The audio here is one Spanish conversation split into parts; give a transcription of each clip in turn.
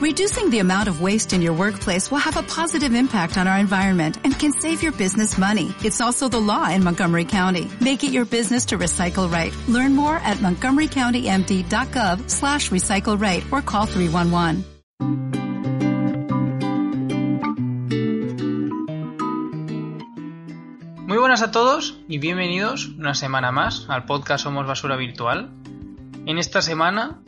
Reducing the amount of waste in your workplace will have a positive impact on our environment and can save your business money. It's also the law in Montgomery County. Make it your business to recycle right. Learn more at montgomerycountymd.gov slash recycle right or call 311. Muy buenas a todos y bienvenidos una semana más al podcast Somos Basura Virtual. En esta semana,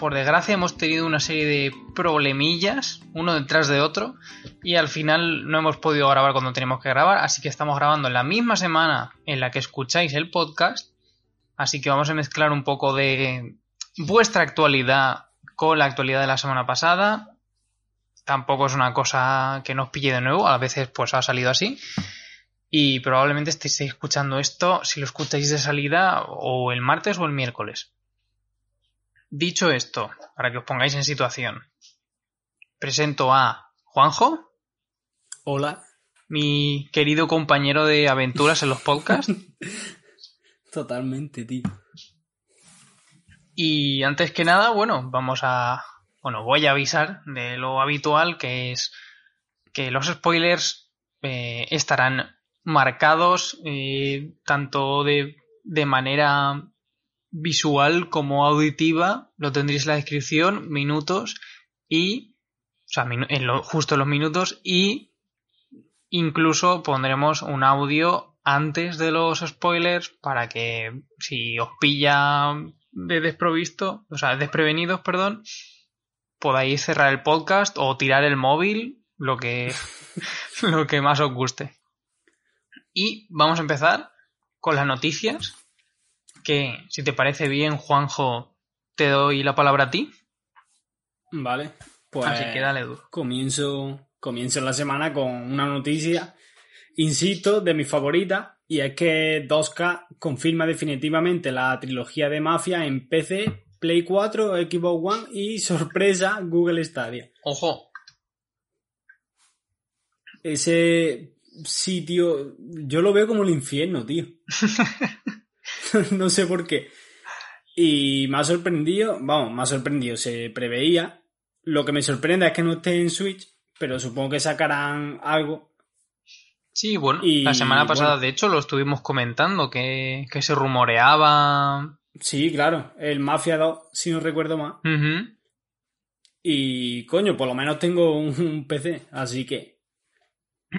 por desgracia, hemos tenido una serie de problemillas, uno detrás de otro, y al final no hemos podido grabar cuando tenemos que grabar, así que estamos grabando en la misma semana en la que escucháis el podcast, así que vamos a mezclar un poco de vuestra actualidad con la actualidad de la semana pasada. Tampoco es una cosa que nos pille de nuevo, a veces pues ha salido así. Y probablemente estéis escuchando esto si lo escucháis de salida o el martes o el miércoles. Dicho esto, para que os pongáis en situación, presento a Juanjo, Hola. mi querido compañero de aventuras en los podcasts. Totalmente, tío. Y antes que nada, bueno, vamos a. Bueno, voy a avisar de lo habitual que es que los spoilers eh, estarán marcados eh, tanto de, de manera visual como auditiva. Lo tendréis en la descripción, minutos y. O sea, en lo- justo en los minutos y incluso pondremos un audio antes de los spoilers para que si os pilla de desprovisto, o sea, desprevenidos, perdón, podáis cerrar el podcast o tirar el móvil, lo que, lo que más os guste. Y vamos a empezar con las noticias, que si te parece bien, Juanjo, te doy la palabra a ti, Vale. Pues así que dale duro. comienzo, comienzo la semana con una noticia, insisto, de mi favorita, y es que 2K confirma definitivamente la trilogía de Mafia en PC, Play 4, Xbox One y, sorpresa, Google Stadia. Ojo, Ese sitio, yo lo veo como el infierno, tío. no sé por qué. Y me ha sorprendido, vamos, me ha sorprendido, se preveía. Lo que me sorprende es que no esté en Switch, pero supongo que sacarán algo. Sí, bueno, Y, la semana pasada bueno. de hecho lo estuvimos comentando, que, que se rumoreaba. Sí, claro, el Mafia 2, si no recuerdo más. Ujú. Y coño, por lo menos tengo un, un PC, así que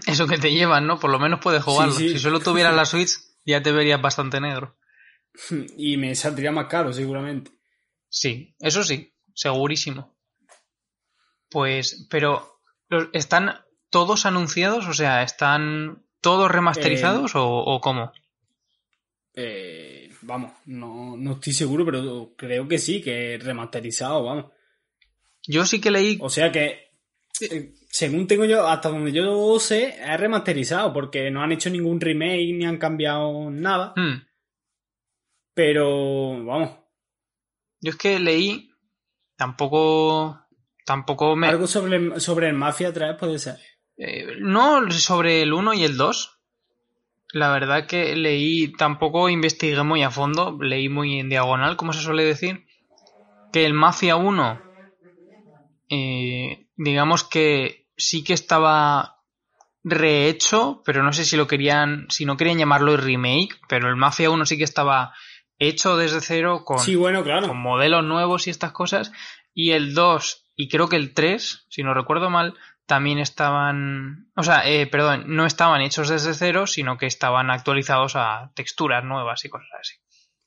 Eso que te llevan, ¿no? Por lo menos puedes jugarlo. Sí, sí. Si solo tuvieras la Switch, ya te verías bastante negro. y me saldría más caro seguramente. Sí, eso sí, segurísimo. Pues, pero, ¿los- ¿están todos anunciados? O sea, ¿están todos remasterizados o, o cómo? Eh, vamos, no, no estoy seguro, pero creo que sí, que remasterizado, vamos. Yo sí que leí. O sea que, eh, según tengo yo, hasta donde yo sé, es remasterizado, porque no han hecho ningún remake ni han cambiado nada. Hmm, Pero, vamos, Yo es que leí. Tampoco. Tampoco me. algo sobre, sobre el Mafia 3 puede ser. Eh, no sobre el 1 y el 2. La verdad que leí, tampoco investigué muy a fondo, leí muy en diagonal, como se suele decir, que el Mafia 1, eh, digamos que sí que estaba rehecho, pero no sé si lo querían, si no querían llamarlo remake, pero el Mafia 1 sí que estaba hecho desde cero con, Sí, bueno, claro. con modelos nuevos y estas cosas. Y el 2 y creo que el 3, si no recuerdo mal, también estaban, o sea, eh, perdón, no estaban hechos desde cero, sino que estaban actualizados a texturas nuevas y cosas así.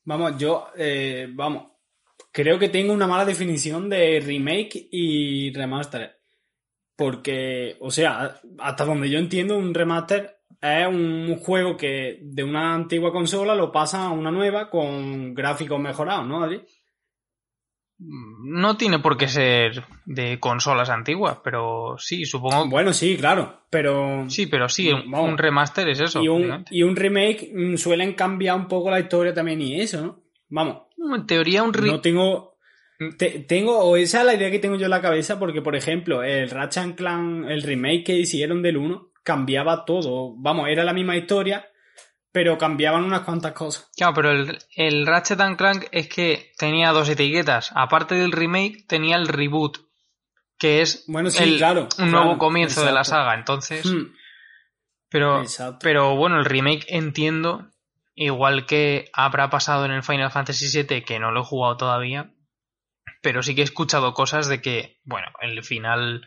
Vamos, yo, eh, vamos, creo que tengo una mala definición de remake y remaster. Porque, o sea, hasta donde yo entiendo, un remaster es un juego que de una antigua consola lo pasa a una nueva con gráficos mejorados, ¿no, Adri? No tiene por qué ser de consolas antiguas, pero sí, supongo. Bueno, sí, claro, pero... Sí, pero sí, un, remaster es eso. y, un, obviamente. y un remake mm, suelen cambiar un poco la historia también y eso, ¿no? Vamos, En teoría, un re- no tengo... te- tengo, o esa es la idea que tengo yo en la cabeza, porque, por ejemplo, el Ratchet and Clank, el remake que hicieron del 1, cambiaba todo. Vamos, era la misma historia, pero cambiaban unas cuantas cosas. Claro, pero el, el Ratchet and Clank es que tenía dos etiquetas. Aparte del remake, tenía el reboot. que es Bueno, sí, el- claro, un claro, nuevo comienzo de la saga. Entonces, Hmm, pero, Exacto. pero bueno, el remake entiendo, igual que habrá pasado en el Final Fantasy VII, que no lo he jugado todavía, pero sí que he escuchado cosas de que, bueno, el final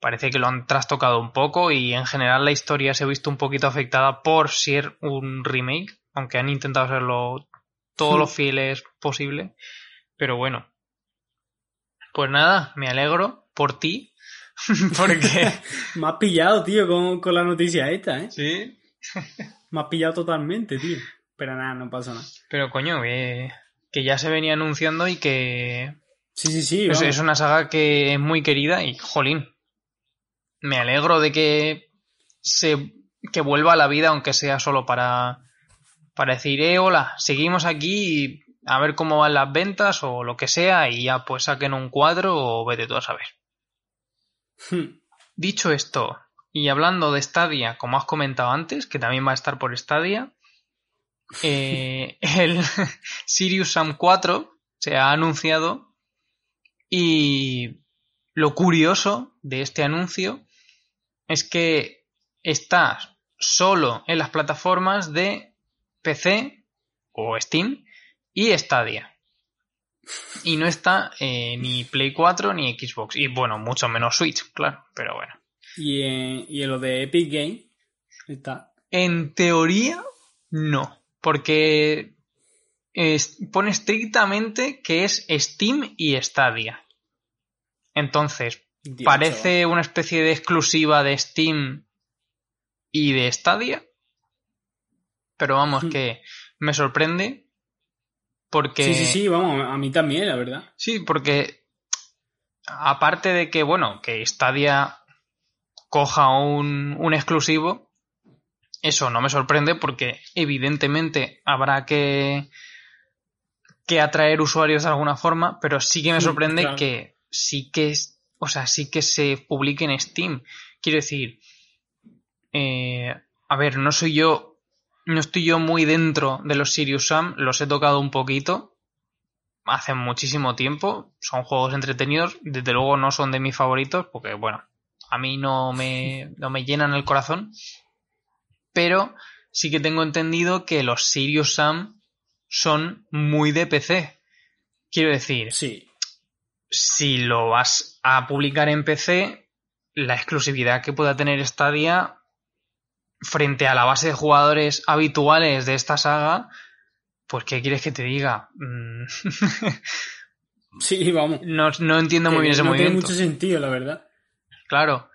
parece que lo han trastocado un poco y en general la historia se ha visto un poquito afectada por ser un remake, aunque han intentado hacerlo todo Hmm. lo fieles posible, pero bueno. Pues nada, me alegro por ti, porque... Me has pillado, tío, con, con la noticia esta, ¿eh? sí, Me has pillado totalmente, tío. Pero nada, no pasa nada. Pero coño, que, que ya se venía anunciando y que Sí, sí, sí. es, vamos. es una saga que es muy querida y jolín. Me alegro de que se que vuelva a la vida, aunque sea solo para, para decir, eh, hola, seguimos aquí a ver cómo van las ventas o lo que sea y ya pues saquen un cuadro o vete tú a saber. Hmm. Dicho esto, y hablando de Stadia, como has comentado antes, que también va a estar por Stadia, eh, el Sirius Sam 4 se ha anunciado y lo curioso de este anuncio es que está solo en las plataformas de PC o Steam y Stadia. Y no está eh, ni Play 4 ni Xbox. Y bueno, mucho menos Switch, claro, pero bueno. Y, en, y en lo de Epic Game está. En teoría, no. Porque es- pone estrictamente que es Steam y Stadia. Entonces, Dios, parece una especie de exclusiva de Steam y de Stadia. Pero vamos, Hmm. que me sorprende. Porque. Sí, sí, sí, vamos, a mí también, la verdad. Sí, porque aparte de que, bueno, que Stadia coja un, un exclusivo, eso no me sorprende porque evidentemente habrá que, que atraer usuarios de alguna forma, pero sí que me Sí, sorprende claro. que sí que es, o sea, sí que se publique en Steam. Quiero decir, eh, a ver, no soy yo, no estoy yo muy dentro de los Sirius Sam, los he tocado un poquito hace muchísimo tiempo, son juegos entretenidos, desde luego no son de mis favoritos, porque bueno, a mí no me, no me llenan el corazón, pero sí que tengo entendido que los Sirius Sam son muy de PC. Quiero decir, Sí. Si lo vas a publicar en PC, la exclusividad que pueda tener Stadia frente a la base de jugadores habituales de esta saga, pues ¿qué quieres que te diga? Mm, Sí, vamos. no, no entiendo muy bien ese no tiene movimiento. mucho sentido, la verdad. Claro,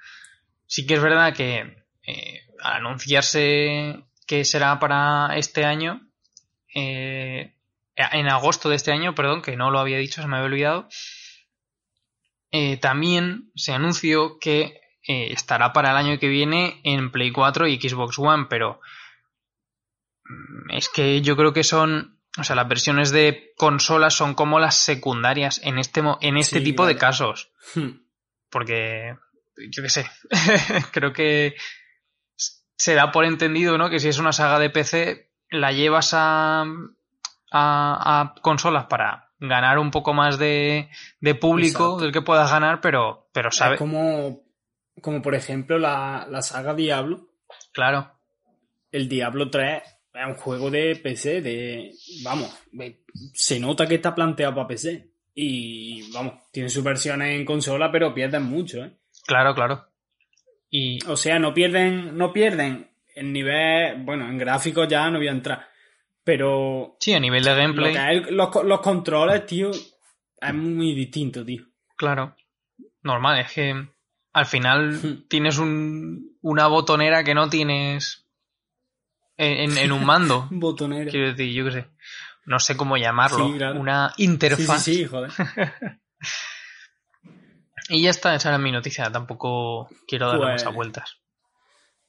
sí que es verdad que eh, al anunciarse que será para este año, eh, en agosto de este año, perdón, que no lo había dicho, se me había olvidado, eh, también se anunció que eh, estará para el año que viene en Play 4 y Xbox One, pero mm, es que yo creo que son, o sea, las versiones de consolas son como las secundarias en este, en este Sí, tipo de casos Hmm. porque yo qué sé, creo que se da por entendido, ¿no? Que si es una saga de PC, la llevas a, a, a consolas para ganar un poco más de, de público Exacto. del que puedas ganar, pero, pero sabe, Es como, como por ejemplo la, la saga Diablo. claro, El Diablo 3 es un juego de PC, de. Vamos, se nota que está planteado para PC. Y vamos, tiene sus versiones en consola, pero pierden mucho, ¿eh? claro, claro. Y O sea, no pierden, no pierden el nivel. Bueno, en gráficos ya no voy a entrar. Pero sí, a nivel de gameplay, los, los controles, tío, es muy distinto, tío. claro, normal, es que al final Hmm. tienes un, una botonera que no tienes en, en- en un mando. Botonero. Quiero decir, yo qué sé. No sé cómo llamarlo. Sí, claro. Una interfaz. sí, sí, joder. Y ya está, esa era mi noticia. Tampoco quiero darle Pues- muchas vueltas.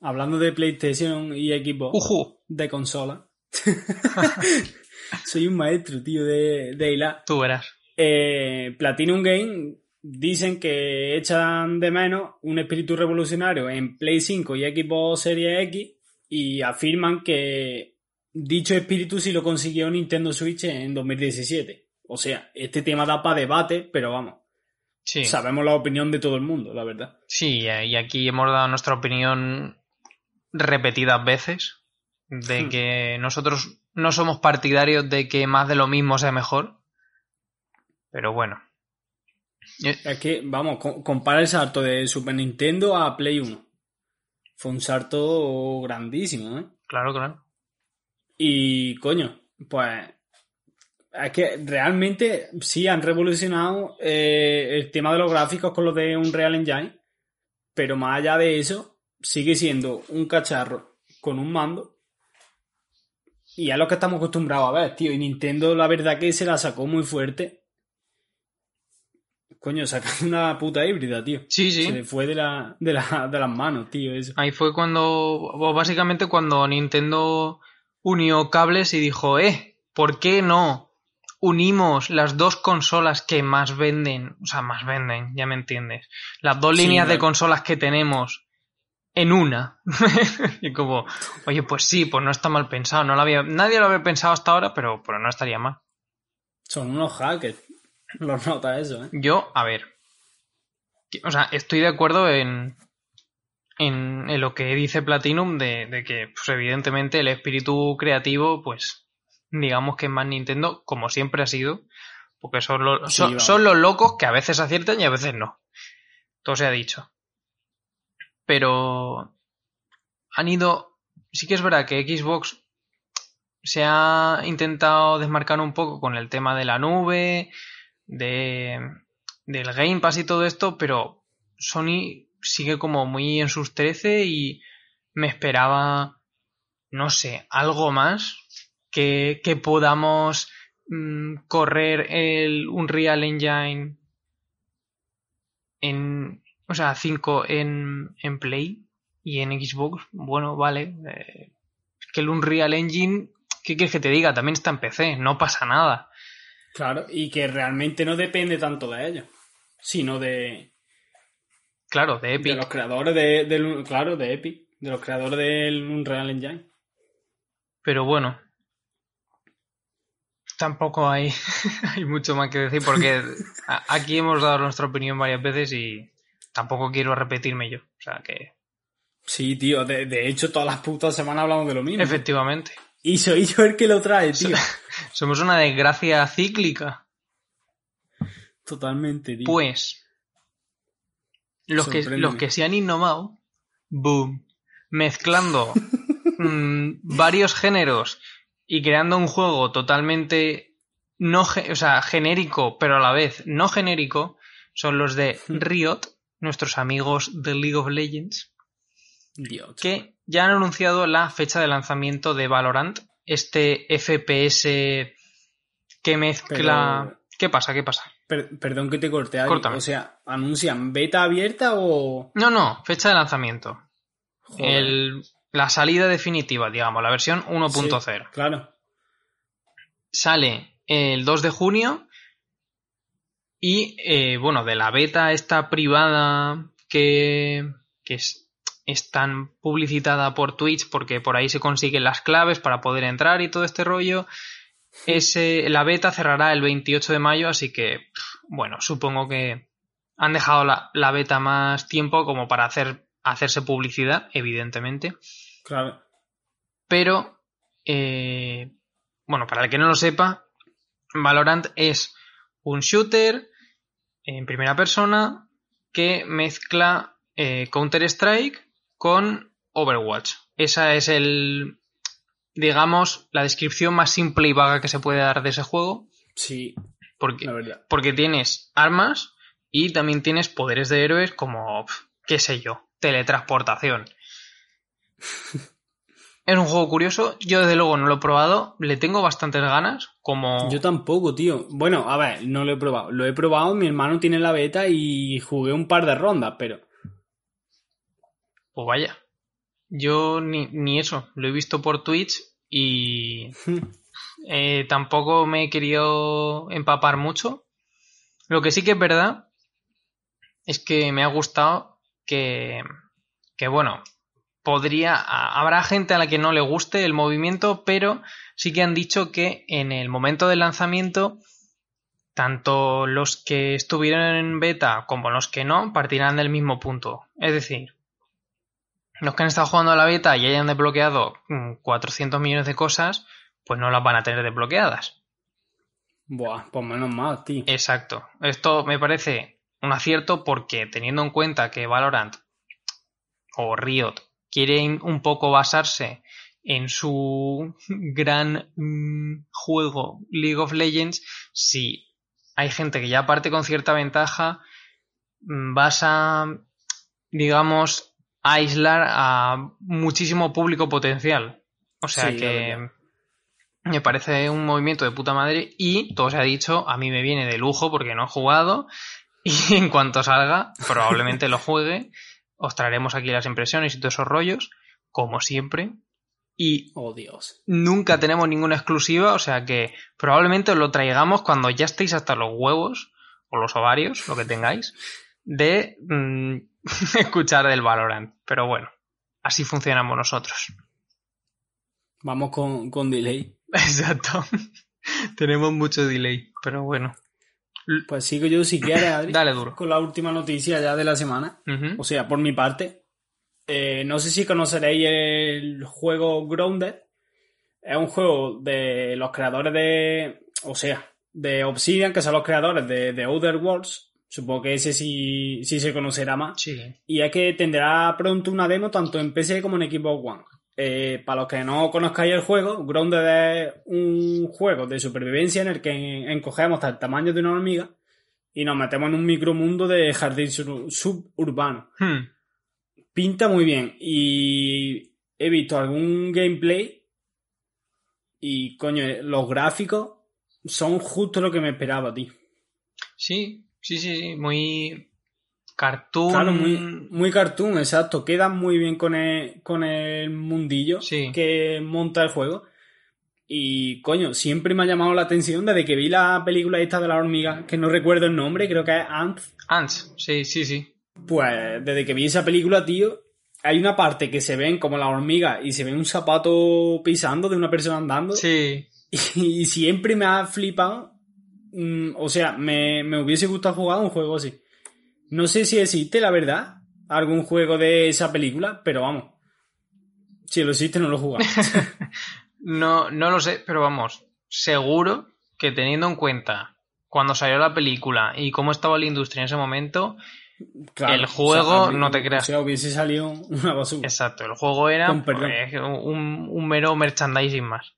Hablando de PlayStation y equipo ¡Ujú! de consola. Soy un maestro, tío, de, de hilar. Tú verás. Eh, Platinum Game dicen que echan de menos un espíritu revolucionario en Play 5 y Xbox Series X y afirman que dicho espíritu sí lo consiguió Nintendo Switch en 2017. O sea, este tema da para debate, pero vamos. Sí. sabemos la opinión de todo el mundo, la verdad. Sí, eh, y aquí hemos dado nuestra opinión repetidas veces de Hmm. que nosotros no somos partidarios de que más de lo mismo sea mejor. Pero bueno. Eh, Es que, vamos, co- compara el salto de Super Nintendo a Play 1. Fue un salto grandísimo, ¿eh? Claro, claro. Y, coño, pues. Es que realmente sí han revolucionado eh, el tema de los gráficos con los de Unreal Engine. Pero más allá de eso, sigue siendo un cacharro con un mando. Y es lo que estamos acostumbrados a ver, tío. Y Nintendo, la verdad que se la sacó muy fuerte. Coño, sacando una puta híbrida, tío. Sí, sí. Se le fue de, la, de, la- de las manos, tío, eso. Ahí fue cuando, básicamente cuando Nintendo unió cables y dijo, eh, ¿por qué no unimos las dos consolas que más venden? O sea, más venden, ya me entiendes. Las dos Sí, líneas de consolas que tenemos en una. y como, oye, pues sí, pues no está mal pensado. No lo había, nadie lo había pensado hasta ahora, pero, pero no estaría mal. Son unos hackers. Los nota eso, ¿eh? Yo, a ver. O sea, estoy de acuerdo en, en, en lo que dice Platinum de, de que, pues, evidentemente, el espíritu creativo, pues, digamos que es más Nintendo, como siempre ha sido, porque son, los Sí, son, son los locos que a veces aciertan y a veces no. Todo se ha dicho. Pero han ido. Sí que es verdad que Xbox se ha intentado desmarcar un poco con el tema de la nube, de del Game Pass y todo esto, pero Sony sigue como muy en sus 13 y me esperaba, no sé, algo más que, que podamos mm, correr el Unreal Engine en, o sea, 5 en, en Play y en Xbox. Bueno, vale. eh, es que el Unreal Engine, ¿qué quieres que te diga? También está en PC, no pasa nada. Claro, y que realmente no depende tanto de ellos, sino de, Claro, de de Epic. los creadores de, del, claro, de Epic, de los creadores del Unreal Engine. Pero bueno. Tampoco hay, hay mucho más que decir porque aquí hemos dado nuestra opinión varias veces y tampoco quiero repetirme yo. O sea que, Sí, tío, de, de hecho todas las putas semanas hablamos de lo mismo. efectivamente, Y soy yo el que lo trae, tío. somos una desgracia cíclica. Totalmente, tío. Pues, los que, los que se han innovado, boom, mezclando mm, varios géneros y creando un juego totalmente no, o sea, genérico, pero a la vez no genérico, son los de Riot, nuestros amigos de League of Legends, Dios. que ya han anunciado la fecha de lanzamiento de Valorant, este FPS que mezcla... Pero- ¿Qué pasa? ¿Qué pasa? Per- perdón que te corte, Adri. Córtame. O sea, ¿anuncian beta abierta o...? No, no, fecha de lanzamiento. Joder. El, la salida definitiva, digamos, la versión 1.0. Sí, claro. Sale el 2 de junio y, eh, bueno, de la beta esta privada que, que es, es tan publicitada por Twitch porque por ahí se consiguen las claves para poder entrar y todo este rollo. Ese, la beta cerrará el 28 de mayo, así que, bueno, supongo que han dejado la, la beta más tiempo como para hacer, hacerse publicidad, evidentemente. Claro. Pero, eh, bueno, para el que no lo sepa, Valorant es un shooter en primera persona que mezcla eh, Counter-Strike con Overwatch. Esa es el, digamos, la descripción más simple y vaga que se puede dar de ese juego. Sí, Porque, la verdad. porque tienes armas y también tienes poderes de héroes como, qué sé yo, teletransportación. es un juego curioso. Yo desde luego no lo he probado. Le tengo bastantes ganas. Como... Yo tampoco, tío. Bueno, a ver, no lo he probado. Lo he probado, mi hermano tiene la beta y jugué un par de rondas, pero... Pues vaya. Yo ni, ni eso. Lo he visto por Twitch y eh, tampoco me he querido empapar mucho. Lo que sí que es verdad es que me ha gustado que, que bueno, podría, habrá gente a la que no le guste el movimiento, pero sí que han dicho que en el momento del lanzamiento tanto los que estuvieron en beta como los que no partirán del mismo punto. Es decir, los que han estado jugando a la beta y hayan desbloqueado 400 mm, millones de cosas, pues no las van a tener desbloqueadas. Buah, pues menos mal, tío. Exacto. Esto me parece un acierto porque teniendo en cuenta que Valorant o Riot quieren un poco basarse en su gran mm, juego League of Legends, si hay gente que ya parte con cierta ventaja, mm, vas a, digamos, aislar a muchísimo público potencial. O sea que me parece un movimiento de puta madre y todo se ha dicho, a mí me viene de lujo porque no he jugado y en cuanto salga probablemente lo juegue. Os traeremos aquí las impresiones y todos esos rollos, como siempre. Y oh, Dios. nunca tenemos ninguna exclusiva, o sea que probablemente os lo traigamos cuando ya estéis hasta los huevos o los ovarios, lo que tengáis, de mm, escuchar del Valorant. Pero bueno, así funcionamos nosotros. Vamos con, con delay. Exacto. Tenemos mucho delay, pero bueno. Pues sigo yo si quieres, Adri. Dale duro. Con la última noticia ya de la semana. O sea, por mi parte. Eh, no sé si conoceréis el juego Grounded. Es un juego de los creadores de. O sea, de Obsidian, que son los creadores de, The Other Worlds. Supongo que ese sí, sí se conocerá más. Sí. Y es que tendrá pronto una demo tanto en PC como en Xbox One. Eh, para los que no conozcáis el juego, Grounded es un juego de supervivencia en el que encogemos hasta el tamaño de una hormiga y nos metemos en un micromundo de jardín suburbano. Hmm. Pinta muy bien y he visto algún gameplay y coño, los gráficos son justo lo que me esperaba, tío. Sí, sí, sí, sí, muy Cartoon. Claro, muy, muy cartoon, exacto. Queda muy bien con el, con el mundillo que monta el juego. Y coño, siempre me ha llamado la atención desde que vi la película esta de la hormiga, que no recuerdo el nombre, creo que es Ants. Ants, sí, sí, sí. Pues desde que vi esa película, tío, hay una parte que se ven como la hormiga y se ve un zapato pisando de una persona andando. Sí. Y, siempre me ha flipado. Mm, o sea, me, me hubiese gustado jugar un juego así. No sé si existe, la verdad, algún juego de esa película, pero vamos. Si lo existe, no lo he no, no lo sé, pero vamos. Seguro que teniendo en cuenta cuando salió la película y cómo estaba la industria en ese momento, el juego, no te creas. O sea, hubiese salido una basura. Exacto, el juego era pues, un, un, mero merchandising más.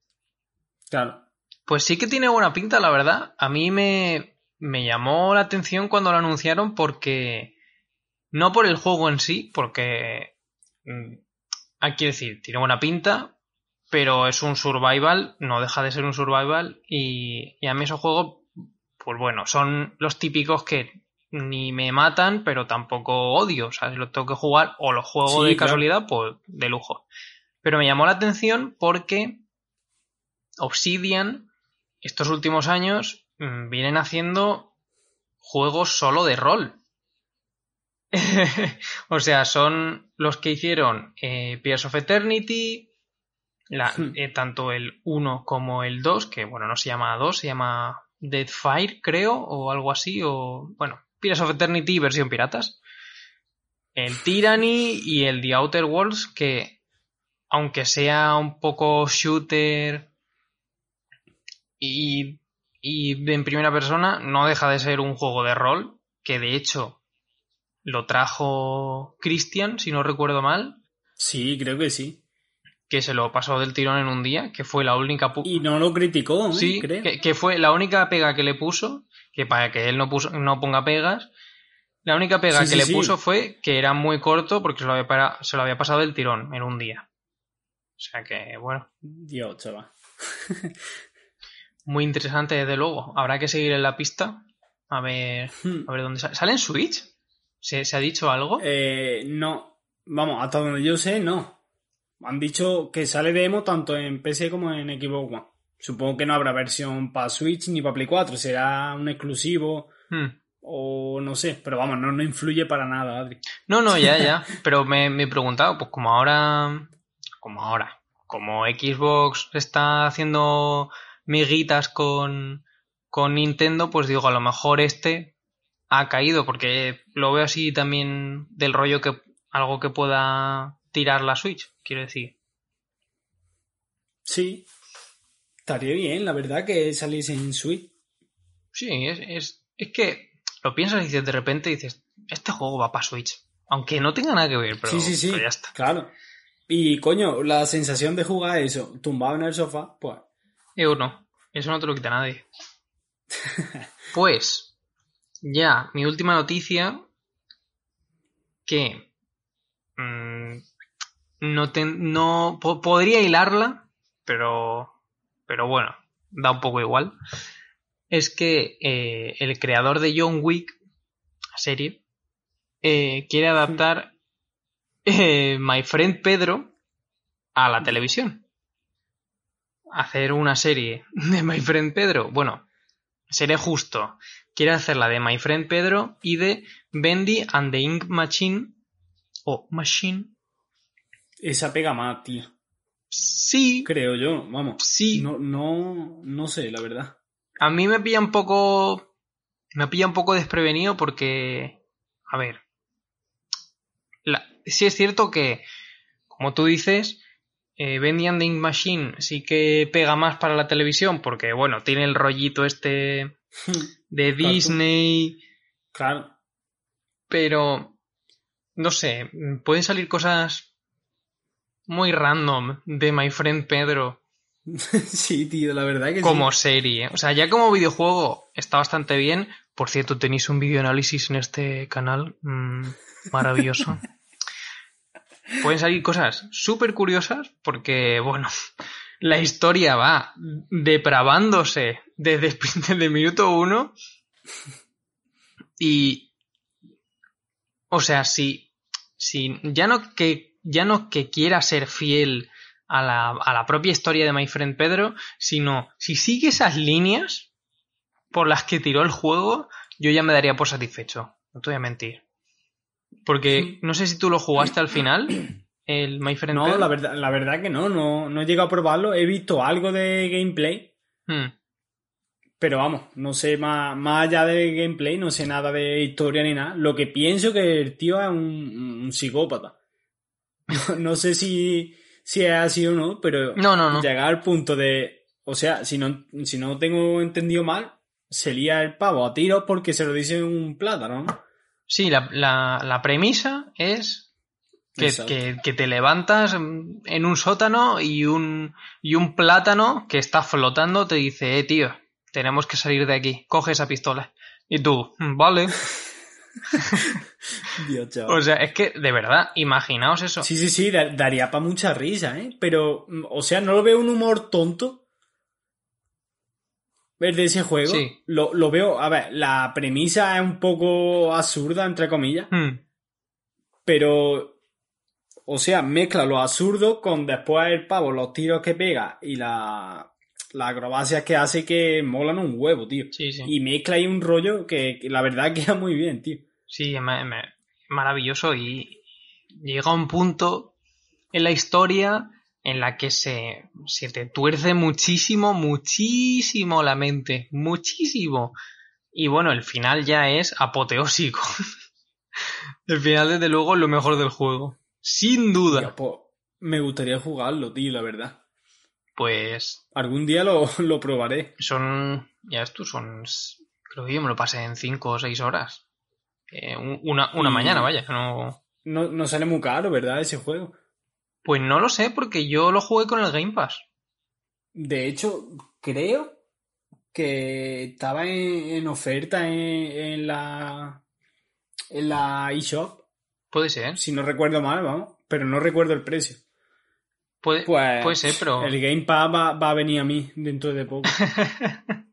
Claro. Pues sí que tiene buena pinta, la verdad. A mí me, me llamó la atención cuando lo anunciaron porque no por el juego en sí, porque mm, hay que decir, tiene buena pinta, pero es un survival, no deja de ser un survival y, y a mí esos juegos, pues bueno, son los típicos que ni me matan, pero tampoco odio, o sea, si los tengo que jugar o los juego de casualidad, pues de lujo. Pero me llamó la atención porque Obsidian estos últimos años vienen haciendo juegos solo de rol. o sea, son los que hicieron eh, Pierce of Eternity, hmm. eh, tanto el 1 como el 2, que bueno, no se llama 2, se llama Deadfire, creo, o algo así, o bueno, Pierce of Eternity versión piratas. El Tyranny y el The Outer Worlds, que aunque sea un poco shooter y y en primera persona no deja de ser un juego de rol, que de hecho lo trajo Christian, si no recuerdo mal. Sí, creo que sí. Que se lo pasó del tirón en un día, que fue la única... Y no lo criticó, ¿eh? sí, creo. Que, fue la única pega que le puso, que para que él no, puso, no ponga pegas, la única pega que le puso fue que era muy corto porque se lo, había para, se lo había pasado del tirón en un día. O sea que, bueno. Dios, chaval. Muy interesante, desde luego. Habrá que seguir en la pista. A ver, hmm. a ver dónde sale. ¿Sale en Switch? ¿Se, ha dicho algo? Eh, no. Vamos, hasta donde yo sé, no. Han dicho que sale demo tanto en PC como en Xbox One. Supongo que no habrá versión para Switch ni para Play 4. Será un exclusivo. Hmm. O no sé, pero vamos, no, no influye para nada, Adri. No, no, ya, ya. Pero me, me he preguntado, pues como ahora. Como ahora. Como Xbox está haciendo miguitas con, con Nintendo, pues digo, a lo mejor este ha caído, porque lo veo así también del rollo que algo que pueda tirar la Switch, quiero decir. Sí, estaría bien, la verdad, que saliese en Switch. Sí, es, es, es que lo piensas y dices, de repente dices, este juego va para Switch. Aunque no tenga nada que ver, pero, sí, sí, sí, pero ya está. claro. Y coño, la sensación de jugar eso, tumbado en el sofá, pues Yo no, eso no te lo quita nadie. pues, ya, mi última noticia, que mm, no, te- no po- podría hilarla, pero, pero bueno, da un poco igual. Es que eh, el creador de John Wick, serie, eh, quiere adaptar eh, My Friend Pedro a la televisión. Hacer una serie de My Friend Pedro. Bueno, seré justo. Quiere hacer la de My Friend Pedro y de Bendy and the Ink Machine. O Machine. esa pega más, tío. Sí, Creo yo, vamos. sí. No, no, no sé, la verdad. A mí me pilla un poco. Me pilla un poco desprevenido porque. A ver. La, sí es cierto que, como tú dices, eh, Bendy and the Ink Machine sí que pega más para la televisión porque, bueno, tiene el rollito este de. Disney, Claro. pero. No sé, pueden salir cosas muy random de My Friend Pedro sí, tío, la verdad que como sí. serie. O sea, ya como videojuego está bastante bien. Por cierto, tenéis un videoanálisis en este canal. mm, maravilloso. Pueden salir cosas súper curiosas porque, bueno, la historia va depravándose desde, desde el minuto uno. Y, o sea, si, si ya no que, ya no que quiera ser fiel a la, a la propia historia de My Friend Pedro, sino si sigue esas líneas por las que tiró el juego, yo ya me daría por satisfecho. No te voy a mentir. Porque no sé si tú lo jugaste al final, el My Friend No, la verdad, la verdad que no, no, no he llegado a probarlo. He visto algo de gameplay, Hmm. pero vamos, no sé más, más allá de gameplay, no sé nada de historia ni nada. Lo que pienso que el tío es un, un psicópata. No, no sé si, si es así o no, pero No, no, no. llegar al punto de, o sea, si no, si no tengo entendido mal, se lía el pavo a tiros porque se lo dice un plátano, ¿no? Sí, la, la, la premisa es que, que, que te levantas en un sótano y un, y un plátano que está flotando te dice, eh, tío, tenemos que salir de aquí, coge esa pistola. Y tú, "Mm, vale. Dios, chaval. O sea, es que, de verdad, imaginaos eso. Sí, sí, sí, da- daría para mucha risa, ¿eh? Pero, mm, o sea, no lo veo un humor tonto. Ver de ese juego. Sí. Lo, lo veo, a ver, la premisa es un poco absurda, entre comillas. Hmm, Pero, o sea, mezcla lo absurdo con después el pavo, los tiros que pega y la, las acrobacias que hace que molan un huevo, tío. Sí, sí. Y mezcla ahí un rollo que, que la verdad queda muy bien, tío. Sí, es ma- ma- maravilloso y llega un punto en la historia en la que se, se te tuerce muchísimo, muchísimo la mente, muchísimo. Y bueno, el final ya es apoteósico. el final, desde luego, es lo mejor del juego. Sin duda. Tío, pues, me gustaría jugarlo, tío, la verdad. Pues Algún día lo, lo probaré. son, ya esto son, creo que yo me lo pasé en 5 o 6 horas. Eh, un- una, una Y- mañana, vaya, no... No, no sale muy caro, ¿verdad? Ese juego. Pues no lo sé, porque yo lo jugué con el Game Pass. De hecho, creo que estaba en, en oferta en, en la en la eShop, Puede ser. si no recuerdo mal, vamos, pero no recuerdo el precio. Puede, Pues puede ser, pero el Game Pass va, va a venir a mí dentro de poco.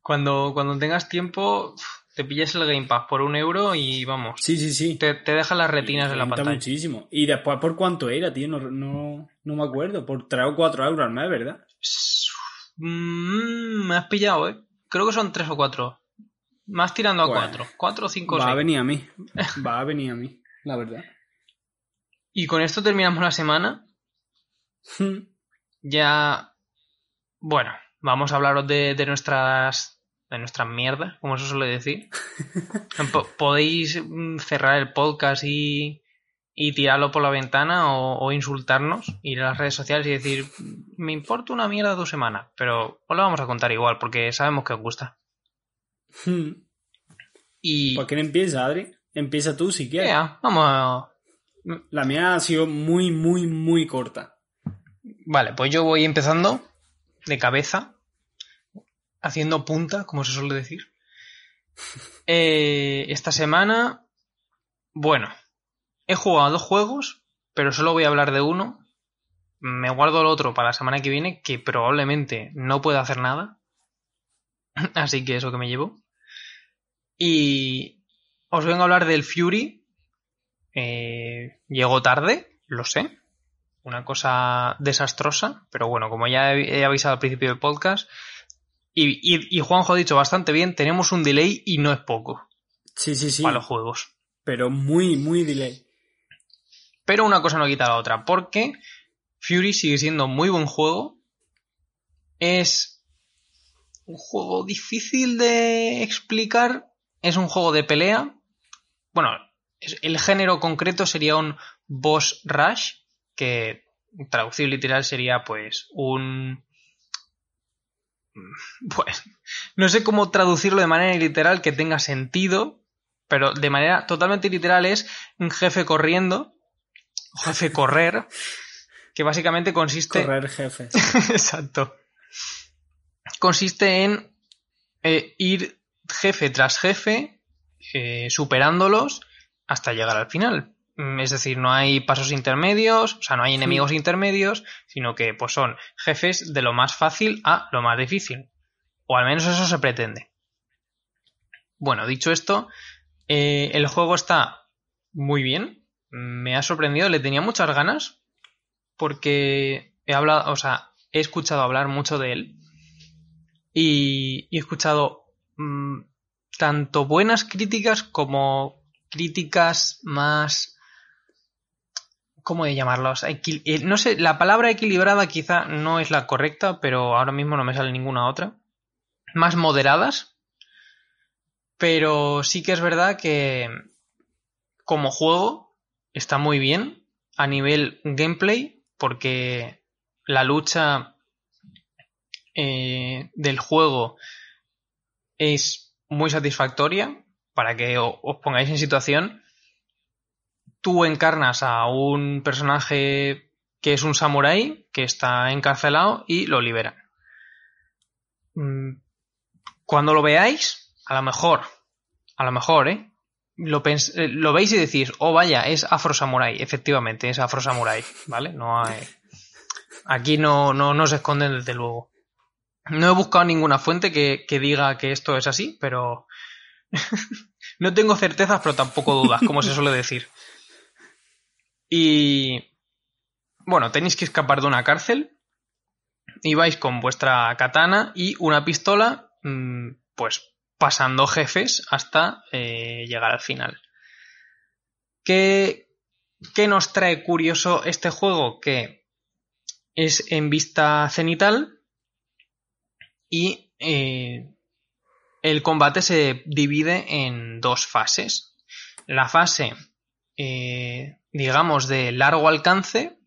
cuando, cuando tengas tiempo, te pillas el Game Pass por un euro y vamos, Sí, sí, sí. te, te deja las retinas en la pantalla. muchísimo. Y después, ¿por cuánto era, tío? No, no, no me acuerdo. Por 3 o 4 euros al mes, ¿verdad? Mm, me has pillado, ¿eh? Creo que son tres o cuatro. Más tirando a Bueno, cuatro. Cuatro, cinco, Va a venir a mí. Va a venir a mí, la verdad. Y con esto terminamos la semana. Ya... Bueno, vamos a hablaros de, de nuestras de nuestras mierdas, como se suele decir. Po- Podéis mm, cerrar el podcast y, y tirarlo por la ventana o, o insultarnos, ir a las redes sociales y decir, me importa una mierda tu semana, pero os lo vamos a contar igual porque sabemos que os gusta. Hmm. Y ¿Por qué no empieza, Adri? Empieza tú si quieres. Vamos a... La mía ha sido muy, muy, muy corta. Vale, pues yo voy empezando de cabeza, haciendo punta, como se suele decir. Eh, esta semana, bueno, he jugado dos juegos, pero solo voy a hablar de uno. Me guardo el otro para la semana que viene, que probablemente no pueda hacer nada. Así que eso que me llevo. Y os vengo a hablar del Fury. Eh, llegó tarde, lo sé una cosa desastrosa, pero bueno, como ya he he avisado al principio del podcast, y, y- y Juanjo ha dicho bastante bien, tenemos un delay y no es poco Sí, sí, sí. para los juegos. Pero muy, muy delay. Pero una cosa no quita la otra, porque Fury sigue siendo muy buen juego. Es un juego difícil de explicar. Es un juego de pelea. Bueno, el género concreto sería un boss rush, que traducido literal sería pues un... Pues no sé cómo traducirlo de manera literal que tenga sentido, pero de manera totalmente literal es un jefe corriendo, jefe correr, que básicamente consiste... Correr jefe. Exacto. Consiste en eh, ir jefe tras jefe, eh, superándolos hasta llegar al final. Mm, Es decir, no hay pasos intermedios, o sea, no hay enemigos intermedios, sino que pues son jefes de lo más fácil a lo más difícil. O al menos eso se pretende. Bueno, dicho esto, eh, el juego está muy bien. Me ha sorprendido, le tenía muchas ganas. Porque he hablado, o sea, he escuchado hablar mucho de él. Y, y he escuchado mm, tanto buenas críticas como críticas más. ¿Cómo de llamarlos? Eh, no sé, la palabra equilibrada quizá no es la correcta, pero ahora mismo no me sale ninguna otra. Más moderadas. Pero sí que es verdad que como juego está muy bien a nivel gameplay porque la lucha eh, del juego es muy satisfactoria para que os pongáis en situación tú encarnas a un personaje que es un samurái que está encarcelado y lo liberan Mm, cuando lo veáis a lo mejor a lo mejor eh lo, eh, lo veis y decís, oh vaya, es Afro Samurai. Efectivamente, es Afro Samurai, ¿vale? No hay... Aquí no, no, no se esconden desde luego. No he buscado ninguna fuente que, que diga que esto es así, pero no tengo certezas, pero tampoco dudas, como se suele decir. Y bueno, tenéis que escapar de una cárcel y vais con vuestra katana y una pistola, mm, pues pasando jefes hasta eh, llegar al final. ¿Qué, ¿Qué nos trae curioso este juego? Que es en vista cenital y eh, el combate se divide en dos fases. La fase, eh, digamos, de largo alcance,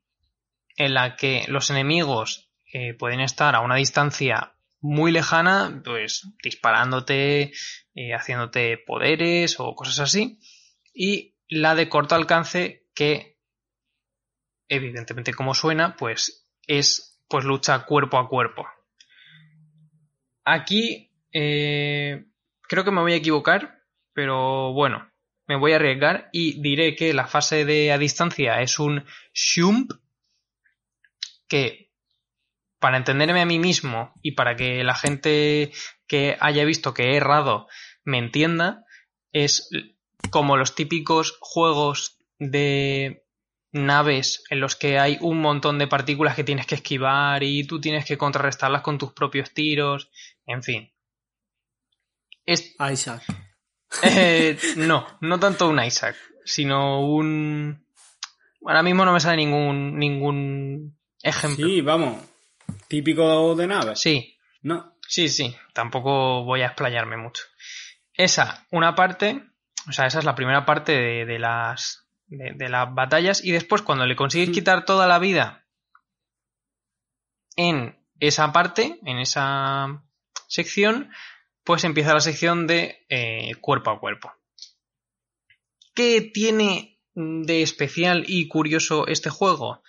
en la que los enemigos eh, pueden estar a una distancia muy lejana, pues disparándote, eh, haciéndote poderes o cosas así. Y la de corto alcance, que evidentemente como suena, pues es pues lucha cuerpo a cuerpo. Aquí eh, creo que me voy a equivocar, pero bueno, me voy a arriesgar y diré que la fase de a distancia es un Shump, que para entenderme a mí mismo y para que la gente que haya visto que he errado me entienda, es como los típicos juegos de naves en los que hay un montón de partículas que tienes que esquivar y tú tienes que contrarrestarlas con tus propios tiros, en fin. Es, Isaac. Eh, no, no tanto un Isaac, sino un... Ahora mismo no me sale ningún, ningún ejemplo. Sí, vamos. Típico de nave. Sí, No. Sí, sí, tampoco voy a explayarme mucho. Esa, una parte, o sea, esa es la primera parte de, las, de, las batallas y después cuando le consigues quitar toda la vida en esa parte, en esa sección, pues empieza la sección de eh, cuerpo a cuerpo. ¿Qué tiene de especial y curioso este juego?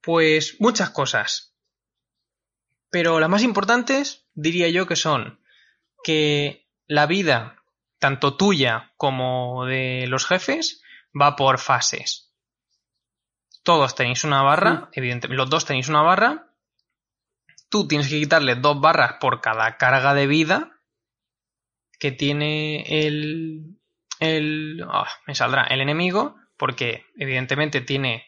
Pues muchas cosas. Pero las más importantes diría yo que son que la vida, tanto tuya como de los jefes, va por fases. Todos tenéis una barra, evidentemente, los dos tenéis una barra. Tú tienes que quitarle dos barras por cada carga de vida que tiene el. el ah, me saldrá el enemigo, porque evidentemente tiene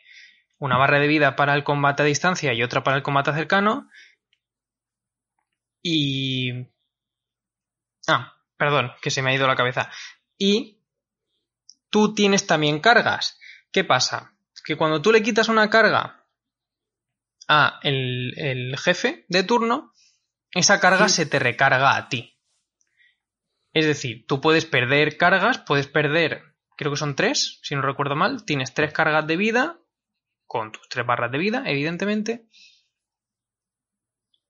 una barra de vida para el combate a distancia y otra para el combate cercano. Y... Ah, perdón, que se me ha ido la cabeza. Y tú tienes también cargas. ¿Qué pasa? Que cuando tú le quitas una carga a el, jefe de turno, esa carga se te recarga a ti. Es decir, tú puedes perder cargas, puedes perder, creo que son tres, si no recuerdo mal, tienes tres cargas de vida con tus tres barras de vida, evidentemente.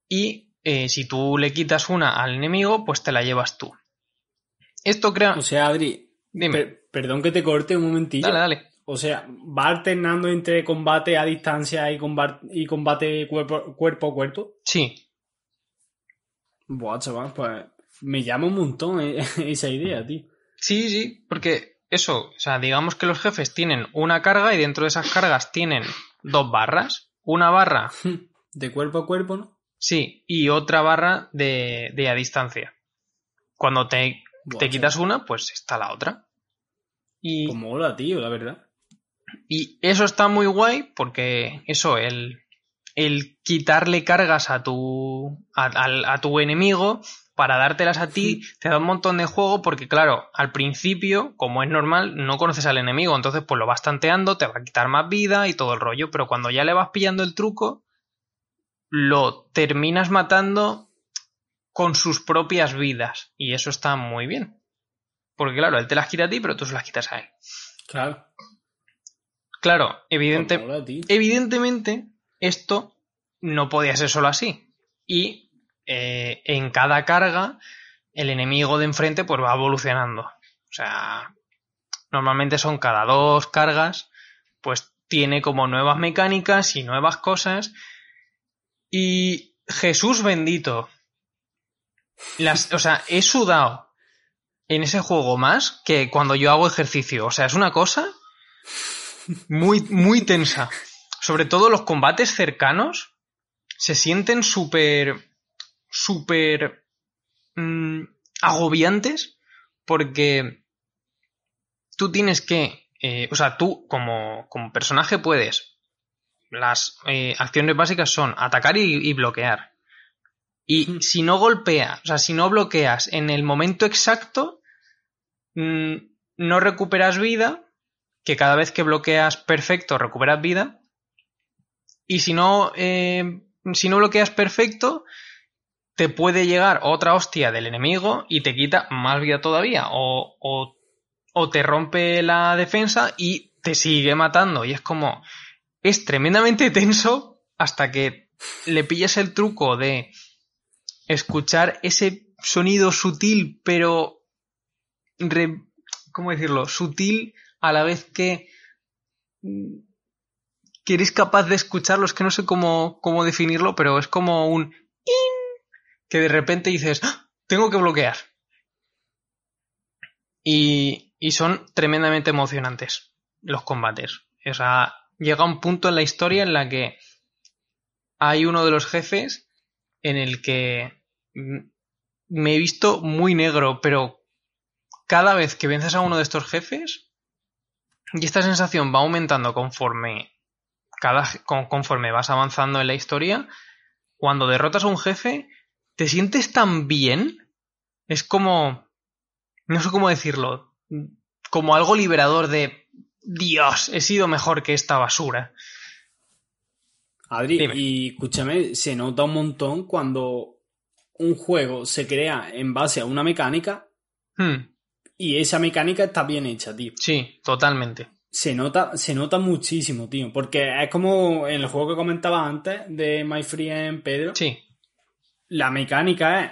Y eh, si tú le quitas una al enemigo, pues te la llevas tú. Esto crea. O sea, Adri. Dime. perdón que te corte un momentillo. Dale, dale. O sea, va alternando entre combate a distancia y combate, y combate cuerpo, cuerpo a cuerpo. Sí. Buah, chaval, pues me llama un montón eh, esa idea, tío. Sí, sí, porque eso, o sea, digamos que los jefes tienen una carga y dentro de esas cargas tienen dos barras. Una barra. De cuerpo a cuerpo, ¿no? Sí, y otra barra de, de a distancia. Cuando te, te quitas una, pues está la otra. Y. Como hola, tío, la verdad. Y eso está muy guay porque eso, el, el quitarle cargas a tu, a tu enemigo para dártelas a ti te da un montón de juego porque, claro, al principio, como es normal, no conoces al enemigo, entonces pues lo vas tanteando, te va a quitar más vida y todo el rollo, pero cuando ya le vas pillando el truco, lo terminas matando con sus propias vidas y eso está muy bien. Porque, claro, él te las quita a ti, pero tú se las quitas a él. Claro. Claro, evidente, evidentemente, esto no podía ser solo así. Y eh, en cada carga el enemigo de enfrente pues va evolucionando. O sea, normalmente son cada dos cargas, pues tiene como nuevas mecánicas y nuevas cosas. Y Jesús bendito. Las, o sea, he sudado en ese juego más que cuando yo hago ejercicio. O sea, es una cosa muy, muy tensa. Sobre todo los combates cercanos se sienten súper súper mm, agobiantes porque tú tienes que, eh, o sea, tú como, como, personaje puedes, las eh, acciones básicas son atacar y, bloquear. Y si no golpeas, o sea, si no bloqueas en el momento exacto, mm, no recuperas vida, que cada vez que bloqueas perfecto recuperas vida. Y si no, eh, si no bloqueas perfecto, te puede llegar otra hostia del enemigo y te quita más vida todavía. O, o, o te rompe la defensa y te sigue matando. Y es como. Es tremendamente tenso hasta que le pillas el truco de escuchar ese sonido sutil, pero. ¿Cómo decirlo? Sutil a la vez que. que eres capaz de escucharlo. Es que no sé cómo, cómo definirlo, pero es como un que de repente dices, ¡Ah! tengo que bloquear. Y, y son tremendamente emocionantes los combates. O sea, llega un punto en la historia en la que hay uno de los jefes en el que me he visto muy negro, pero cada vez que vences a uno de estos jefes, y esta sensación va aumentando conforme, cada, conforme vas avanzando en la historia, cuando derrotas a un jefe, te sientes tan bien. Es como. No sé cómo decirlo. Como algo liberador de. Dios, he sido mejor que esta basura. Adri, y escúchame, se nota un montón cuando un juego se crea en base a una mecánica Hmm, y esa mecánica está bien hecha, tío. Sí, totalmente. Se nota, se nota muchísimo, tío. Porque es como en el juego que comentaba antes de My Friend Pedro. Sí, La mecánica es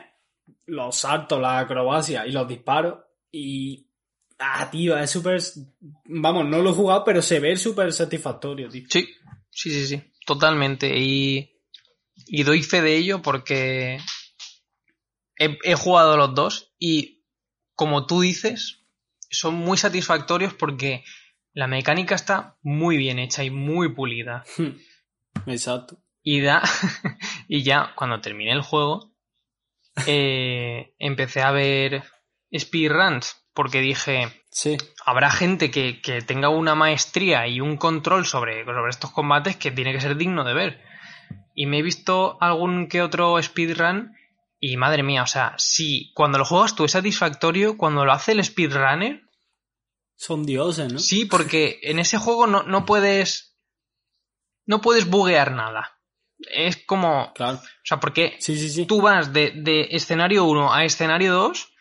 los saltos, la acrobacia y los disparos. Y. Ah, tío, es súper. Vamos, no lo he jugado, pero se ve súper satisfactorio, tío. sí, sí, sí, sí, totalmente. Y, y doy fe de ello porque he, he jugado los dos y, como tú dices, son muy satisfactorios porque la mecánica está muy bien hecha y muy pulida. Exacto. Y da. y ya, cuando terminé el juego, eh, empecé a ver speedruns. Porque dije, Sí. habrá gente que, que tenga una maestría y un control sobre, sobre estos combates que tiene que ser digno de ver. Y me he visto algún que otro speedrun. Y madre mía, o sea, si cuando lo juegas tú es satisfactorio, cuando lo hace el speedrunner, Son dioses, ¿no? Sí, porque en ese juego no, no puedes. No puedes buguear nada. Es como. Claro. O sea, porque Sí, sí, sí. tú vas de, de escenario 1 a escenario 2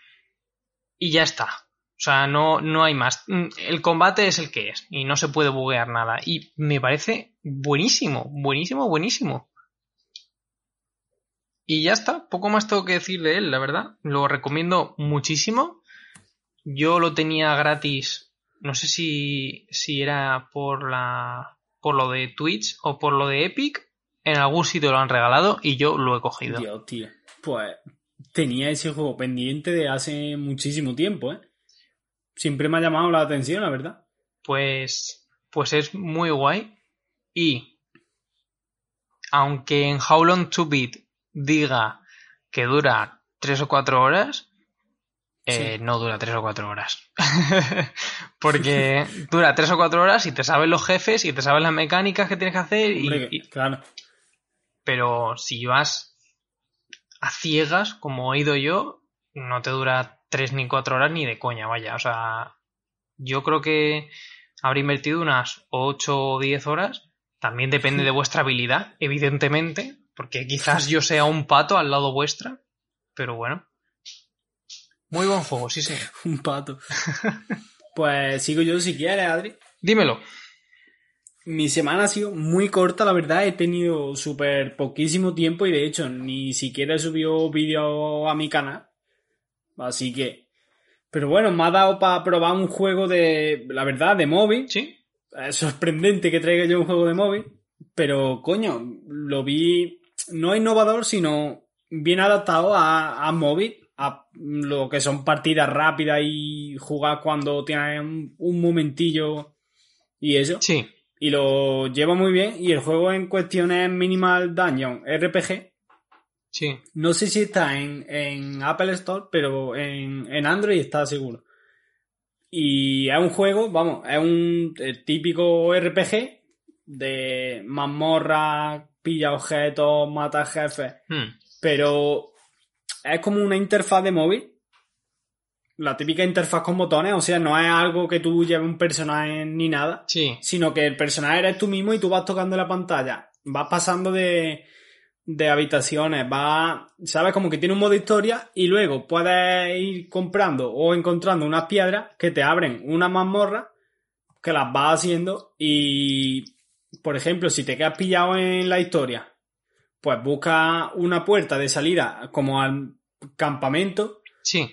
y ya está. O sea, no, no hay más. Mm, El combate es el que es y no se puede buguear nada. Y me parece buenísimo, buenísimo, buenísimo. Y ya está, poco más tengo que decir de él, la verdad. Lo recomiendo muchísimo. Yo lo tenía gratis, no sé si, si era por la por lo de Twitch o por lo de Epic. En algún sitio lo han regalado y yo lo he cogido. Dios, tío. Pues tenía ese juego pendiente de hace muchísimo tiempo, ¿eh? Siempre me ha llamado la atención, la verdad. Pues, pues es muy guay. Y aunque en How Long to Beat diga que dura 3 o 4 horas, eh, Sí. no dura 3 o 4 horas. Porque dura 3 o 4 horas y te sabes los jefes y te sabes las mecánicas que tienes que hacer. y- Hombre, y- claro. pero si vas a ciegas, como he ido yo, no te dura 3 ni 4 horas ni de coña, vaya. O sea, yo creo que habré invertido unas 8 o 10 horas. También depende de vuestra habilidad, evidentemente, porque quizás yo sea un pato al lado vuestra, pero bueno. Muy buen juego, sí, sí. Un pato. pues sigo yo si quieres, Adri. Dímelo. Mi semana ha sido muy corta, la verdad. He tenido súper poquísimo tiempo y de hecho ni siquiera he subido vídeo a mi canal. Así que... Pero bueno, me ha dado para probar un juego de... La verdad, de móvil. ¿Sí? Es sorprendente que traiga yo un juego de móvil. Pero coño, lo vi... No innovador, sino bien adaptado a, a móvil. A lo que son partidas rápidas y jugar cuando tienes un, un momentillo y eso Sí. y lo lleva muy bien. Y el juego en cuestión es Minimal Dungeon RPG. Sí. No sé si está en, en Apple Store, pero en, en Android está seguro. Y es un juego, vamos, es un típico RPG de mazmorra, pilla objetos, mata jefes. Hmm. Pero es como una interfaz de móvil. La típica interfaz con botones, o sea, no es algo que tú lleves un personaje ni nada Sí. sino que el personaje eres tú mismo y tú vas tocando la pantalla. Vas pasando de, de habitaciones, vas, sabes, como que tiene un modo historia y luego puedes ir comprando o encontrando unas piedras que te abren una mazmorra que las vas haciendo y, por ejemplo, si te quedas pillado en la historia, pues busca una puerta de salida como al campamento Sí.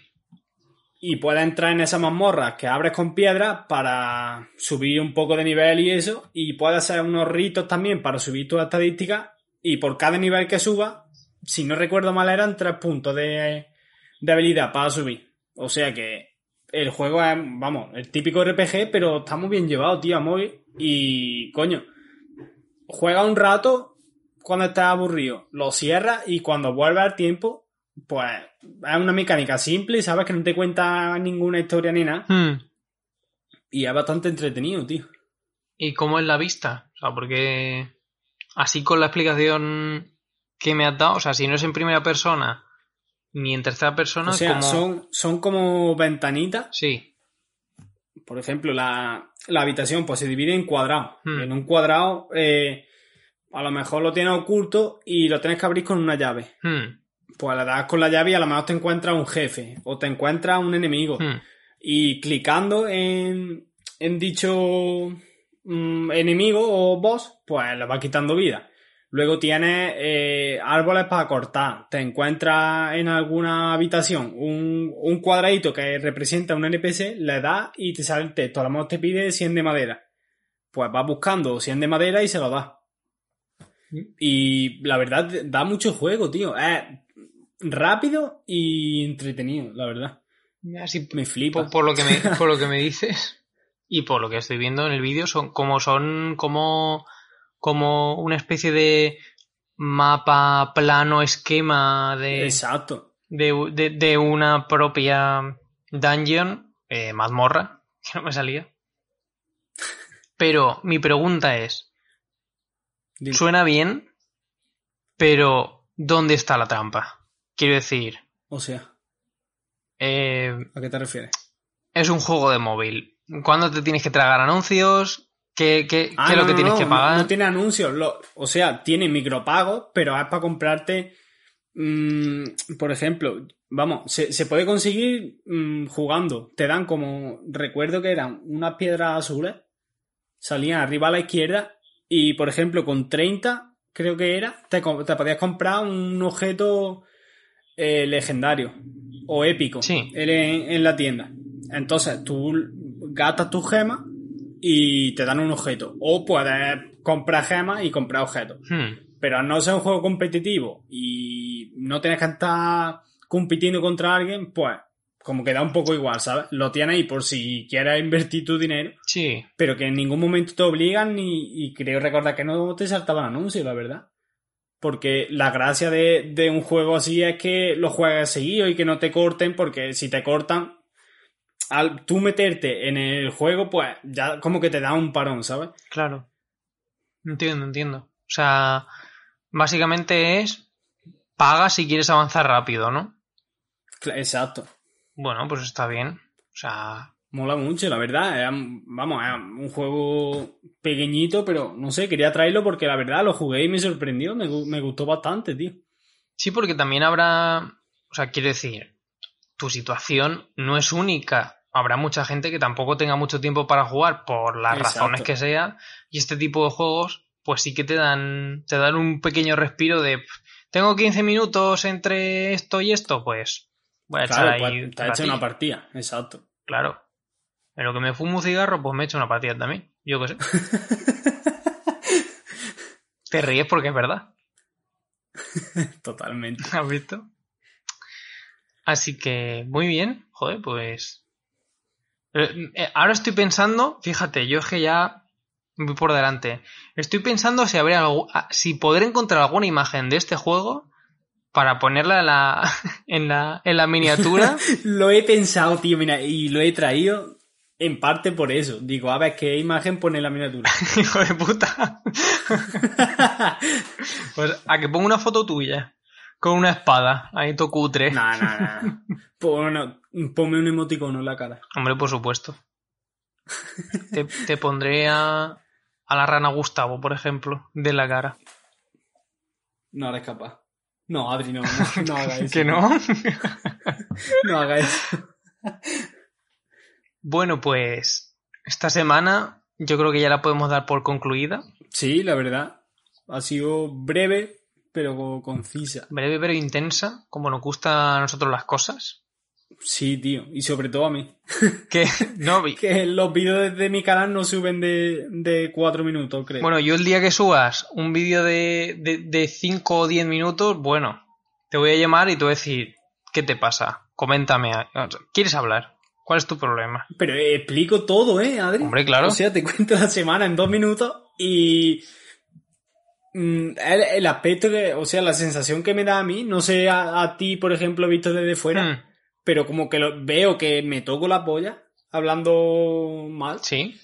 y puedes entrar en esas mazmorras que abres con piedras para subir un poco de nivel y eso, y puedes hacer unos ritos también para subir tus estadísticas, y por cada nivel que suba, si no recuerdo mal, eran tres puntos de, de habilidad para subir. O sea que el juego es, vamos, el típico RPG, pero está muy bien llevado, tío, a móvil, y coño, juega un rato cuando estás aburrido, lo cierras y cuando vuelve al tiempo, pues es una mecánica simple y sabes que no te cuenta ninguna historia ni nada. Hmm. Y es bastante entretenido, tío. ¿Y cómo es la vista? O sea, porque así con la explicación que me has dado, o sea, si no es en primera persona ni en tercera persona, O sea, como... son, son como ventanitas. Sí, Por ejemplo, la, la habitación pues se divide en cuadrados. Hmm. En un cuadrado, eh, a lo mejor lo tienes oculto y lo tienes que abrir con una llave. Hmm. pues le das con la llave y a lo mejor te encuentras un jefe o te encuentras un enemigo. Hmm. Y clicando en, en dicho mm, enemigo o boss, pues le va quitando vida. Luego tienes eh, árboles para cortar. Te encuentras en alguna habitación un, un cuadradito que representa un NPC, le das y te sale el texto. A lo mejor te pide 100 de madera. Pues vas buscando 100 de madera y se lo das. Y la verdad, da mucho juego, tío. Es rápido y entretenido, la verdad. Así, Me flipa. por, por lo que me, por lo que me dices y por lo que estoy viendo en el vídeo, son como son como, como una especie de mapa, plano, esquema de, Exacto. de, de, de una propia dungeon, eh, mazmorra, que no me salía. Pero mi pregunta es, Dime. suena bien, pero ¿dónde está la trampa? Quiero decir, O sea, eh, ¿a qué te refieres? es un juego de móvil. ¿Cuándo te tienes que tragar anuncios? ¿Qué, qué- Ah, qué es lo no, que no, tienes no, que no- pagar? No, tiene anuncios. lo- o sea, tiene micropagos, pero es para comprarte. mm, por ejemplo, vamos, se, se puede conseguir mm, jugando. Te dan como. Recuerdo que eran unas piedras azules. Salían arriba a la izquierda. Y por ejemplo, con 30, creo que era, te, te podías comprar un objeto eh, legendario o épico Sí. en, en la tienda. Entonces tú gastas tus gemas y te dan un objeto. O puedes comprar gemas y comprar objetos. Hmm, Pero al no ser un juego competitivo y no tienes que estar compitiendo contra alguien, pues como que da un poco igual, ¿sabes? Lo tienes ahí por si quieres invertir tu dinero, Sí, pero que en ningún momento te obligan ni, y creo recordar que no te saltaban anuncios, la verdad. Porque la gracia de, de un juego así es que lo juegues seguido y que no te corten, porque si te cortan, al tú meterte en el juego, pues ya como que te da un parón, ¿sabes? claro. Entiendo, entiendo. O sea, básicamente es paga si quieres avanzar rápido, ¿no? Exacto. Bueno, pues está bien. O sea, Mola mucho, la verdad. Era, vamos, era un juego pequeñito, pero no sé, quería traerlo porque la verdad lo jugué y me sorprendió. Me, me gustó bastante, tío. sí, porque también habrá, o sea, quiero decir, tu situación no es única. Habrá mucha gente que tampoco tenga mucho tiempo para jugar por las Exacto. razones que sea. Y este tipo de juegos, pues sí que te dan, te dan un pequeño respiro de "Pf, tengo 15 minutos entre esto y esto, pues voy a Claro, echar ahí. pues, te ha hecho ratillo". una partida, exacto. Claro. En lo que me fumo un cigarro, pues me echo una partida también. Yo qué sé. Te ríes porque es verdad. Totalmente. ¿Has visto? Así que, muy bien. Joder, pues. Eh, eh, ahora estoy pensando, fíjate, yo es que ya voy por delante. Estoy pensando si habrá algu- ah, si podré encontrar alguna imagen de este juego para ponerla en la, en la, en la miniatura. Lo he pensado, tío, mira, y lo he traído en parte por eso. Digo, a ver qué imagen pone en la miniatura. Hijo de puta. Pues a que ponga una foto tuya con una espada, ahí todo cutre. nah, nah, nah. Bueno, ponme un emoticono en la cara. Hombre, por supuesto. Te, te pondré a, a la rana Gustavo, por ejemplo, de la cara. No eres capaz. No, Adri, no, no, no haga eso. ¿Que no? No haga eso. Bueno, pues esta semana yo creo que ya la podemos dar por concluida. Sí, la verdad. Ha sido breve, pero concisa. Breve pero intensa, como nos gustan a nosotros las cosas. Sí, tío. Y sobre todo a mí. Que no vi. Que los vídeos de mi canal no suben de, de 4 minutos, creo. Bueno, yo el día que subas un vídeo de, de, de 5 o 10 minutos, bueno, te voy a llamar y te voy a decir, ¿qué te pasa? Coméntame. ¿Quieres hablar? ¿Cuál es tu problema? Pero explico todo, ¿eh, Adri? Hombre, claro. O sea, te cuento la semana en dos minutos y... mm, El, aspecto que, o sea, la sensación que me da a mí, no sé a, a ti, por ejemplo, visto desde fuera, Hmm, pero como que lo, veo que me toco la polla hablando mal Sí.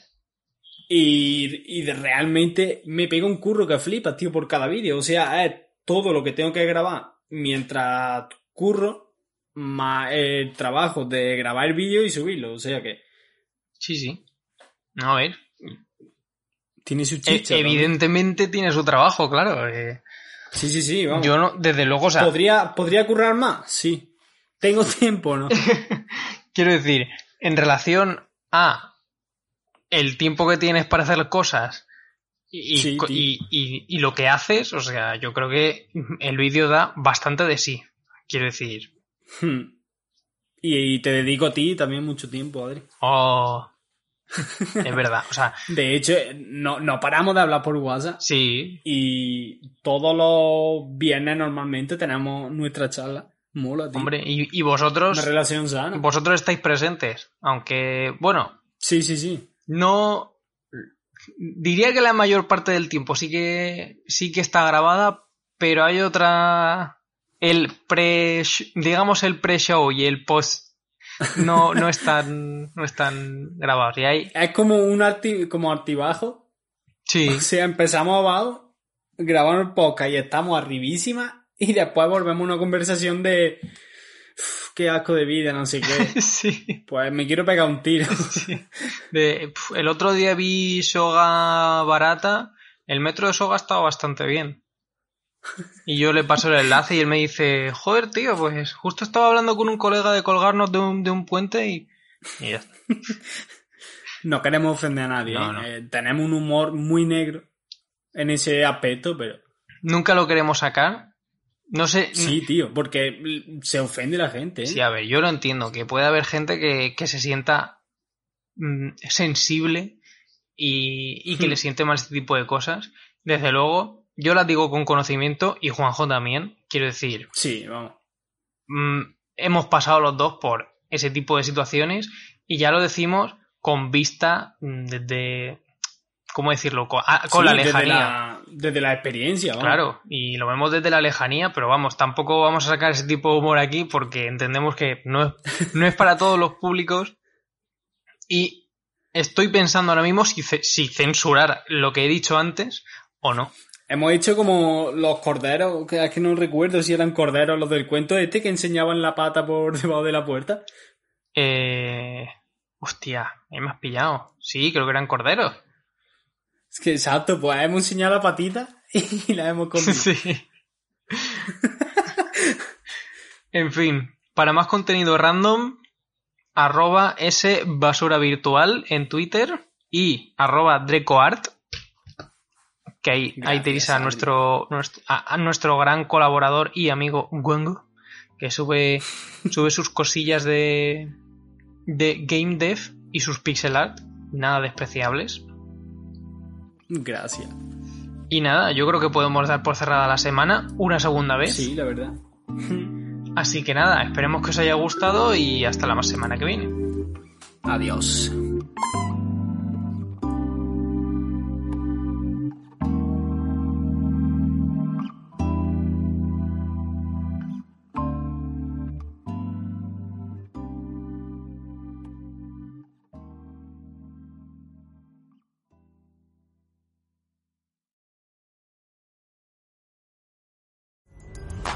y, y de- realmente me pega un curro que flipas, tío, por cada vídeo. O sea, es todo lo que tengo que grabar mientras curro más el trabajo de grabar el vídeo y subirlo. O sea que Sí, sí. No, a ver. Tiene su e- chicha. evidentemente tiene su trabajo, claro. eh, Sí, sí, sí, vamos. Yo no, desde luego, o sea, ¿Podría, ¿Podría currar más? Sí. Tengo tiempo, ¿no? quiero decir, en relación a el tiempo que tienes para hacer cosas y, Sí, y- y- y lo que haces, o sea, yo creo que el vídeo da bastante de sí. Quiero decir, Hmm. y, y te dedico a ti también mucho tiempo, Adri. oh, es verdad, o sea, De hecho, no, no paramos de hablar por WhatsApp. sí, Y todos los viernes normalmente tenemos nuestra charla. Mola, tío. hombre, y, y vosotros, Una relación sana. vosotros estáis presentes, aunque, bueno, Sí, sí, sí. no diría que la mayor parte del tiempo sí que sí que está grabada pero hay otra el pre digamos el pre-show y el post no no están no están grabados y hay Es como un arti como altibajo. sí O sea, empezamos abajo, grabamos el podcast y estamos arribísima. Y después volvemos a una conversación de. "Uf, qué asco de vida, no sé qué. sí Pues me quiero pegar un tiro. De- el otro día vi Soga barata el metro de Soga estaba bastante bien y yo le paso el enlace y él me dice joder tío pues justo estaba hablando con un colega de colgarnos de un, de un puente y, y ya está. No queremos ofender a nadie. No, ¿eh? no. Eh, tenemos un humor muy negro en ese aspecto, pero. nunca lo queremos sacar no sé Sí, tío, porque se ofende la gente. ¿eh? Sí, a ver, yo lo entiendo, que puede haber gente que, que se sienta mm, sensible y, y que Hmm. le siente mal este tipo de cosas. Desde luego, yo las digo con conocimiento y Juanjo también. Quiero decir, Sí, vamos. mm, hemos pasado los dos por ese tipo de situaciones y ya lo decimos con vista mm, desde, ¿cómo decirlo? Con, a- con Sí, la lejanía. Desde la, desde la experiencia, vamos. Claro, y lo vemos desde la lejanía, pero vamos, tampoco vamos a sacar ese tipo de humor aquí porque entendemos que no es, no es para todos los públicos. Y estoy pensando ahora mismo si, si censurar lo que he dicho antes o no. Hemos hecho como los corderos, que es que no recuerdo si eran corderos los del cuento este que enseñaban la pata por debajo de la puerta. Eh, hostia, ahí me has pillado. Sí, creo que eran corderos. Es que exacto, pues hemos enseñado la patita y la hemos comido. Sí. en fin, para más contenido random, arroba s basura virtual en Twitter y arroba drecoart, que ahí, ahí Gracias, tenéis a nuestro, nuestro- a, a nuestro gran colaborador y amigo Gwengo, que sube, sube sus cosillas de, de game dev y sus pixel art, nada despreciables. Gracias. Y nada, yo creo que podemos dar por cerrada la semana una segunda vez. Sí, la verdad. Así que nada, esperemos que os haya gustado y hasta la más semana que viene. Adiós.